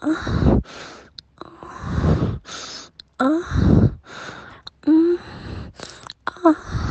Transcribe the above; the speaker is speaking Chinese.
啊啊嗯啊。